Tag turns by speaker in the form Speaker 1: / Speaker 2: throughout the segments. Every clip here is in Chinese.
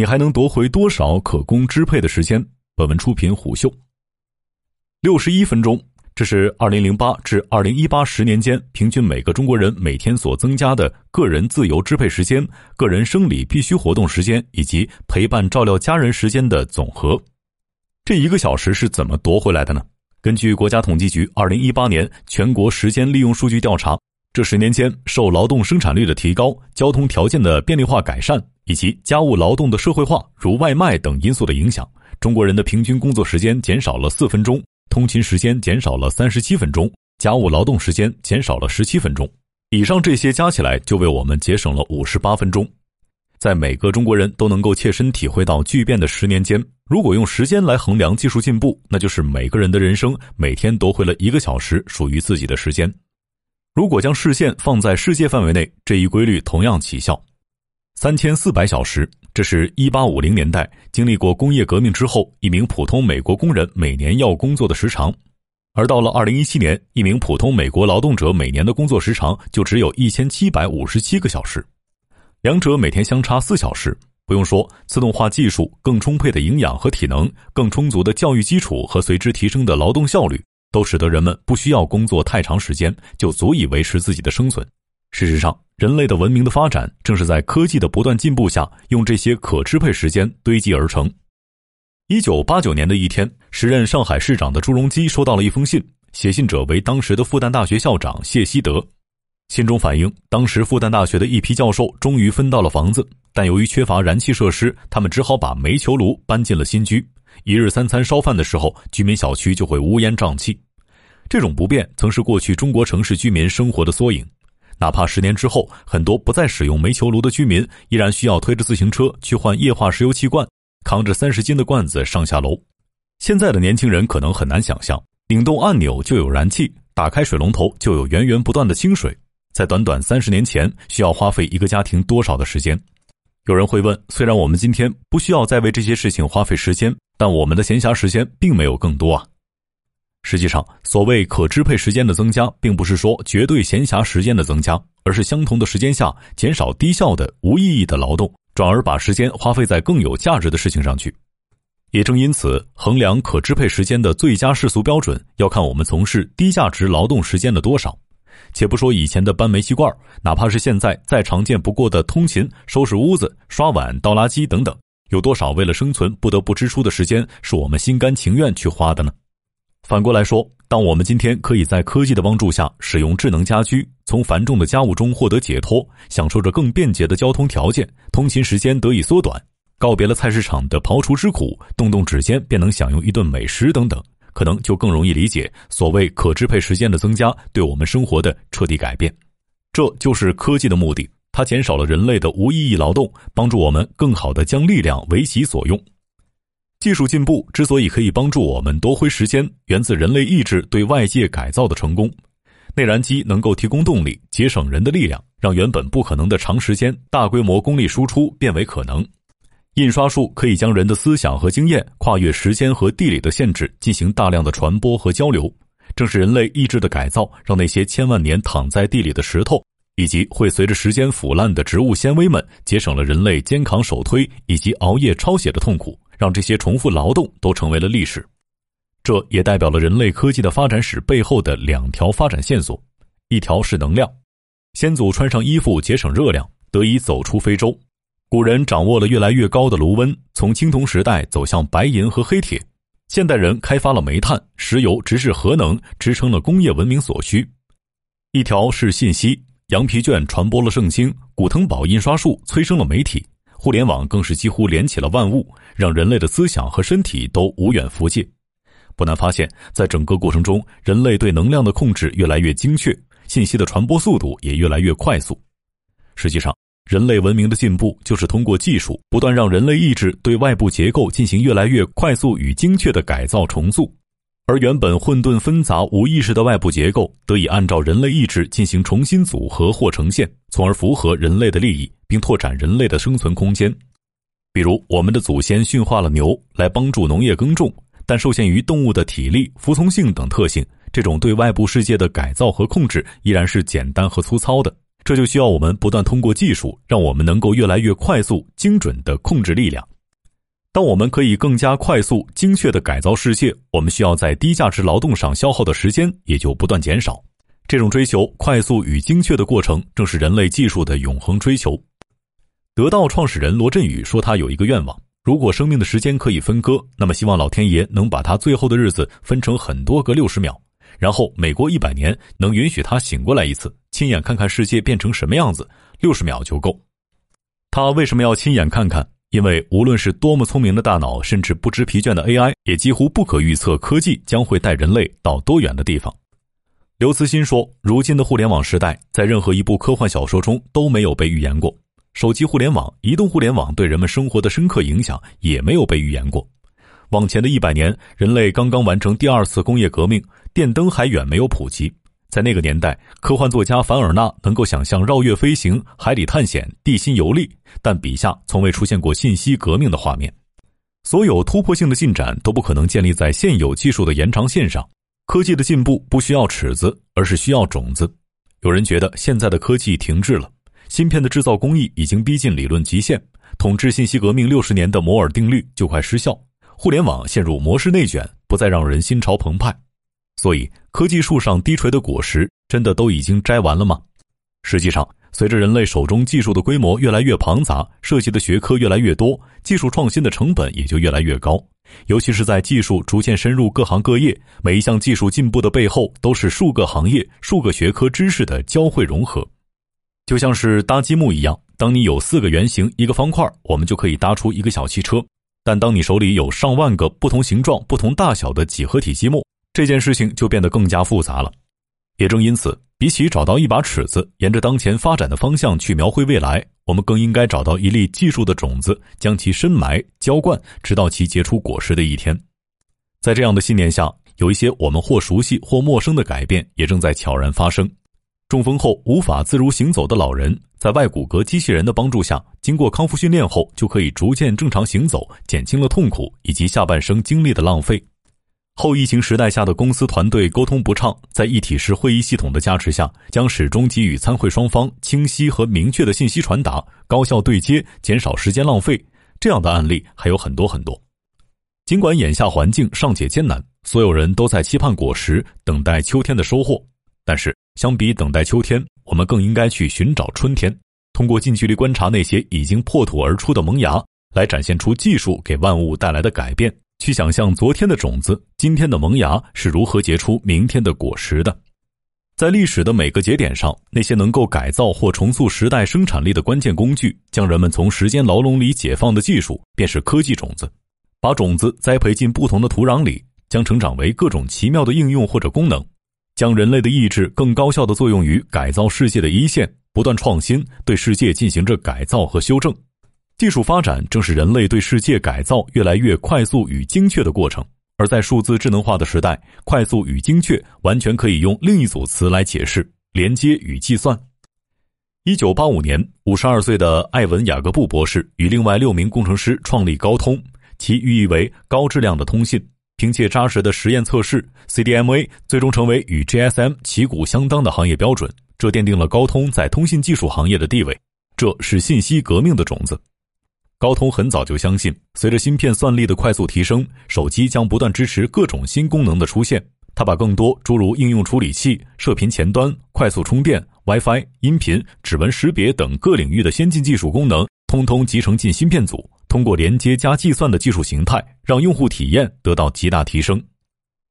Speaker 1: 你还能夺回多少可供支配的时间？本文出品虎嗅。六十一分钟，这是二零零八至二零一八十年间平均每个中国人每天所增加的个人自由支配时间、个人生理必须活动时间以及陪伴照料家人时间的总和。这一个小时是怎么夺回来的呢？根据国家统计局二零一八年全国时间利用数据调查，这十年间受劳动生产率的提高、交通条件的便利化改善以及家务劳动的社会化，如外卖等因素的影响，中国人的平均工作时间减少了四分钟。通勤时间减少了三十七分钟，家务劳动时间减少了十七分钟，以上这些加起来就为我们节省了五十八分钟。在每个中国人都能够切身体会到巨变的十年间，如果用时间来衡量技术进步，那就是每个人的人生每天夺回了一个小时属于自己的时间。如果将视线放在世界范围内，这一规律同样起效。三千四百小时，这是一八五零年代经历过工业革命之后，一名普通美国工人每年要工作的时长；而到了二零一七年，一名普通美国劳动者每年的工作时长就只有一千七百五十七个小时，两者每天相差四小时。不用说，自动化技术、更充沛的营养和体能、更充足的教育基础和随之提升的劳动效率，都使得人们不需要工作太长时间就足以维持自己的生存。事实上，人类的文明的发展正是在科技的不断进步下，用这些可支配时间堆积而成。一九八九年的一天，时任上海市长的朱镕基收到了一封信，写信者为当时的复旦大学校长谢希德。信中反映，当时复旦大学的一批教授终于分到了房子，但由于缺乏燃气设施，他们只好把煤球炉搬进了新居。一日三餐烧饭的时候，居民小区就会乌烟瘴气。这种不便曾是过去中国城市居民生活的缩影。哪怕十年之后，很多不再使用煤球炉的居民，依然需要推着自行车去换液化石油气罐，扛着三十斤的罐子上下楼。现在的年轻人可能很难想象，拧动按钮就有燃气，打开水龙头就有源源不断的清水。在短短三十年前，需要花费一个家庭多少的时间？有人会问：虽然我们今天不需要再为这些事情花费时间，但我们的闲暇时间并没有更多啊。实际上，所谓可支配时间的增加，并不是说绝对闲暇时间的增加，而是相同的时间下减少低效的、无意义的劳动，转而把时间花费在更有价值的事情上去。也正因此，衡量可支配时间的最佳世俗标准，要看我们从事低价值劳动时间的多少。且不说以前的搬煤气罐，哪怕是现在再常见不过的通勤、收拾屋子、刷碗、倒垃圾等等，有多少为了生存不得不支出的时间，是我们心甘情愿去花的呢？反过来说，当我们今天可以在科技的帮助下使用智能家居，从繁重的家务中获得解脱，享受着更便捷的交通条件，通勤时间得以缩短，告别了菜市场的刨除之苦，动动指尖便能享用一顿美食等等，可能就更容易理解所谓可支配时间的增加对我们生活的彻底改变。这就是科技的目的，它减少了人类的无意义劳动，帮助我们更好地将力量为己所用。技术进步之所以可以帮助我们夺回时间，源自人类意志对外界改造的成功。内燃机能够提供动力，节省人的力量，让原本不可能的长时间、大规模功率输出变为可能。印刷术可以将人的思想和经验跨越时间和地理的限制，进行大量的传播和交流。正是人类意志的改造，让那些千万年躺在地里的石头，以及会随着时间腐烂的植物纤维们，节省了人类肩扛手推以及熬夜抄写的痛苦。让这些重复劳动都成为了历史，这也代表了人类科技的发展史背后的两条发展线索：一条是能量，先祖穿上衣服节省热量，得以走出非洲；古人掌握了越来越高的炉温，从青铜时代走向白银和黑铁；现代人开发了煤炭、石油，直至核能，支撑了工业文明所需。一条是信息，羊皮卷传播了圣经，古腾堡印刷术催生了媒体。互联网更是几乎连起了万物，让人类的思想和身体都无远弗届。不难发现，在整个过程中，人类对能量的控制越来越精确，信息的传播速度也越来越快速。实际上，人类文明的进步就是通过技术不断让人类意志对外部结构进行越来越快速与精确的改造重塑。而原本混沌纷杂、无意识的外部结构，得以按照人类意志进行重新组合或呈现，从而符合人类的利益，并拓展人类的生存空间。比如，我们的祖先驯化了牛来帮助农业耕种，但受限于动物的体力、服从性等特性，这种对外部世界的改造和控制依然是简单和粗糙的。这就需要我们不断通过技术，让我们能够越来越快速、精准地控制力量。当我们可以更加快速、精确地改造世界，我们需要在低价值劳动上消耗的时间也就不断减少。这种追求快速与精确的过程，正是人类技术的永恒追求。得道创始人罗振宇说：“他有一个愿望，如果生命的时间可以分割，那么希望老天爷能把他最后的日子分成很多个六十秒，然后每过一百年能允许他醒过来一次，亲眼看看世界变成什么样子。六十秒就够。他为什么要亲眼看看？”因为无论是多么聪明的大脑，甚至不知疲倦的 AI，也几乎不可预测科技将会带人类到多远的地方。刘慈欣说：“如今的互联网时代，在任何一部科幻小说中都没有被预言过。手机互联网、移动互联网对人们生活的深刻影响也没有被预言过。往前的一百年，人类刚刚完成第二次工业革命，电灯还远没有普及。”在那个年代，科幻作家凡尔纳能够想象绕月飞行、海底探险、地心游历，但笔下从未出现过信息革命的画面。所有突破性的进展都不可能建立在现有技术的延长线上。科技的进步不需要尺子，而是需要种子。有人觉得现在的科技停滞了，芯片的制造工艺已经逼近理论极限，统治信息革命六十年的摩尔定律就快失效，互联网陷入模式内卷，不再让人心潮澎湃。所以，科技树上低垂的果实真的都已经摘完了吗？实际上，随着人类手中技术的规模越来越庞杂，涉及的学科越来越多，技术创新的成本也就越来越高。尤其是在技术逐渐深入各行各业，每一项技术进步的背后，都是数个行业、数个学科知识的交汇融合。就像是搭积木一样，当你有四个圆形、一个方块，我们就可以搭出一个小汽车；但当你手里有上万个不同形状、不同大小的几何体积木，这件事情就变得更加复杂了，也正因此，比起找到一把尺子，沿着当前发展的方向去描绘未来，我们更应该找到一粒技术的种子，将其深埋、浇灌，直到其结出果实的一天。在这样的信念下，有一些我们或熟悉或陌生的改变也正在悄然发生。中风后无法自如行走的老人，在外骨骼机器人的帮助下，经过康复训练后，就可以逐渐正常行走，减轻了痛苦以及下半生精力的浪费。后疫情时代下的公司团队沟通不畅，在一体式会议系统的加持下，将始终给予参会双方清晰和明确的信息传达，高效对接，减少时间浪费。这样的案例还有很多很多。尽管眼下环境尚且艰难，所有人都在期盼果实，等待秋天的收获。但是，相比等待秋天，我们更应该去寻找春天。通过近距离观察那些已经破土而出的萌芽，来展现出技术给万物带来的改变。去想象昨天的种子，今天的萌芽是如何结出明天的果实的。在历史的每个节点上，那些能够改造或重塑时代生产力的关键工具，将人们从时间牢笼里解放的技术，便是科技种子。把种子栽培进不同的土壤里，将成长为各种奇妙的应用或者功能，将人类的意志更高效地作用于改造世界的一线，不断创新，对世界进行着改造和修正。技术发展正是人类对世界改造越来越快速与精确的过程，而在数字智能化的时代，快速与精确完全可以用另一组词来解释：连接与计算。一九八五年，五十二岁的艾文·雅各布博士与另外六名工程师创立高通，其寓意为高质量的通信。凭借扎实的实验测试，CDMA 最终成为与 GSM 旗鼓相当的行业标准，这奠定了高通在通信技术行业的地位。这是信息革命的种子。高通很早就相信，随着芯片算力的快速提升，手机将不断支持各种新功能的出现。他把更多诸如应用处理器、射频前端、快速充电、WiFi、音频、指纹识别等各领域的先进技术功能，通通集成进芯片组，通过连接加计算的技术形态，让用户体验得到极大提升。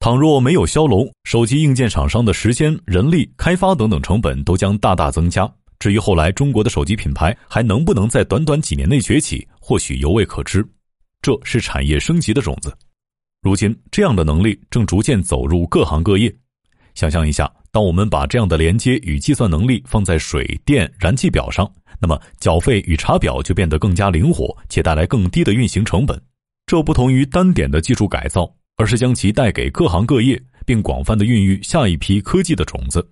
Speaker 1: 倘若没有骁龙，手机硬件厂商的时间、人力、开发等等成本都将大大增加。至于后来中国的手机品牌还能不能在短短几年内崛起，或许犹未可知。这是产业升级的种子。如今，这样的能力正逐渐走入各行各业。想象一下，当我们把这样的连接与计算能力放在水电燃气表上，那么缴费与查表就变得更加灵活，且带来更低的运行成本。这不同于单点的技术改造，而是将其带给各行各业，并广泛的孕育下一批科技的种子。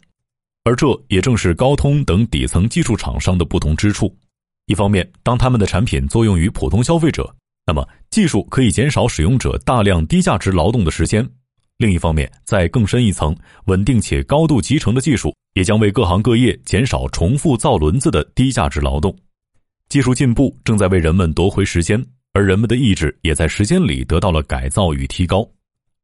Speaker 1: 而这也正是高通等底层技术厂商的不同之处。一方面，当他们的产品作用于普通消费者，那么技术可以减少使用者大量低价值劳动的时间；另一方面，在更深一层，稳定且高度集成的技术也将为各行各业减少重复造轮子的低价值劳动。技术进步正在为人们夺回时间，而人们的意志也在时间里得到了改造与提高。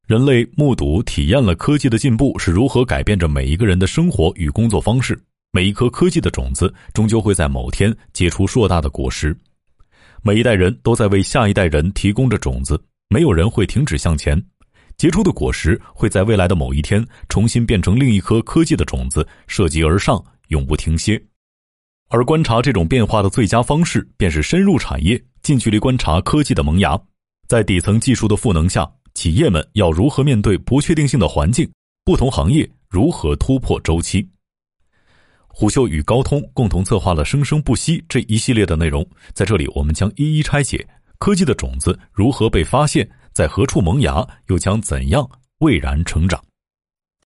Speaker 1: 人类目睹、体验了科技的进步是如何改变着每一个人的生活与工作方式。每一颗科技的种子，终究会在某天结出硕大的果实。每一代人都在为下一代人提供着种子，没有人会停止向前。结出的果实会在未来的某一天重新变成另一颗科技的种子，涉及而上，永不停歇。而观察这种变化的最佳方式，便是深入产业，近距离观察科技的萌芽。在底层技术的赋能下，企业们要如何面对不确定性的环境？不同行业如何突破周期？虎嗅与高通共同策划了“生生不息”这一系列的内容，在这里我们将一一拆解科技的种子如何被发现。在何处萌芽，又将怎样蔚然成长？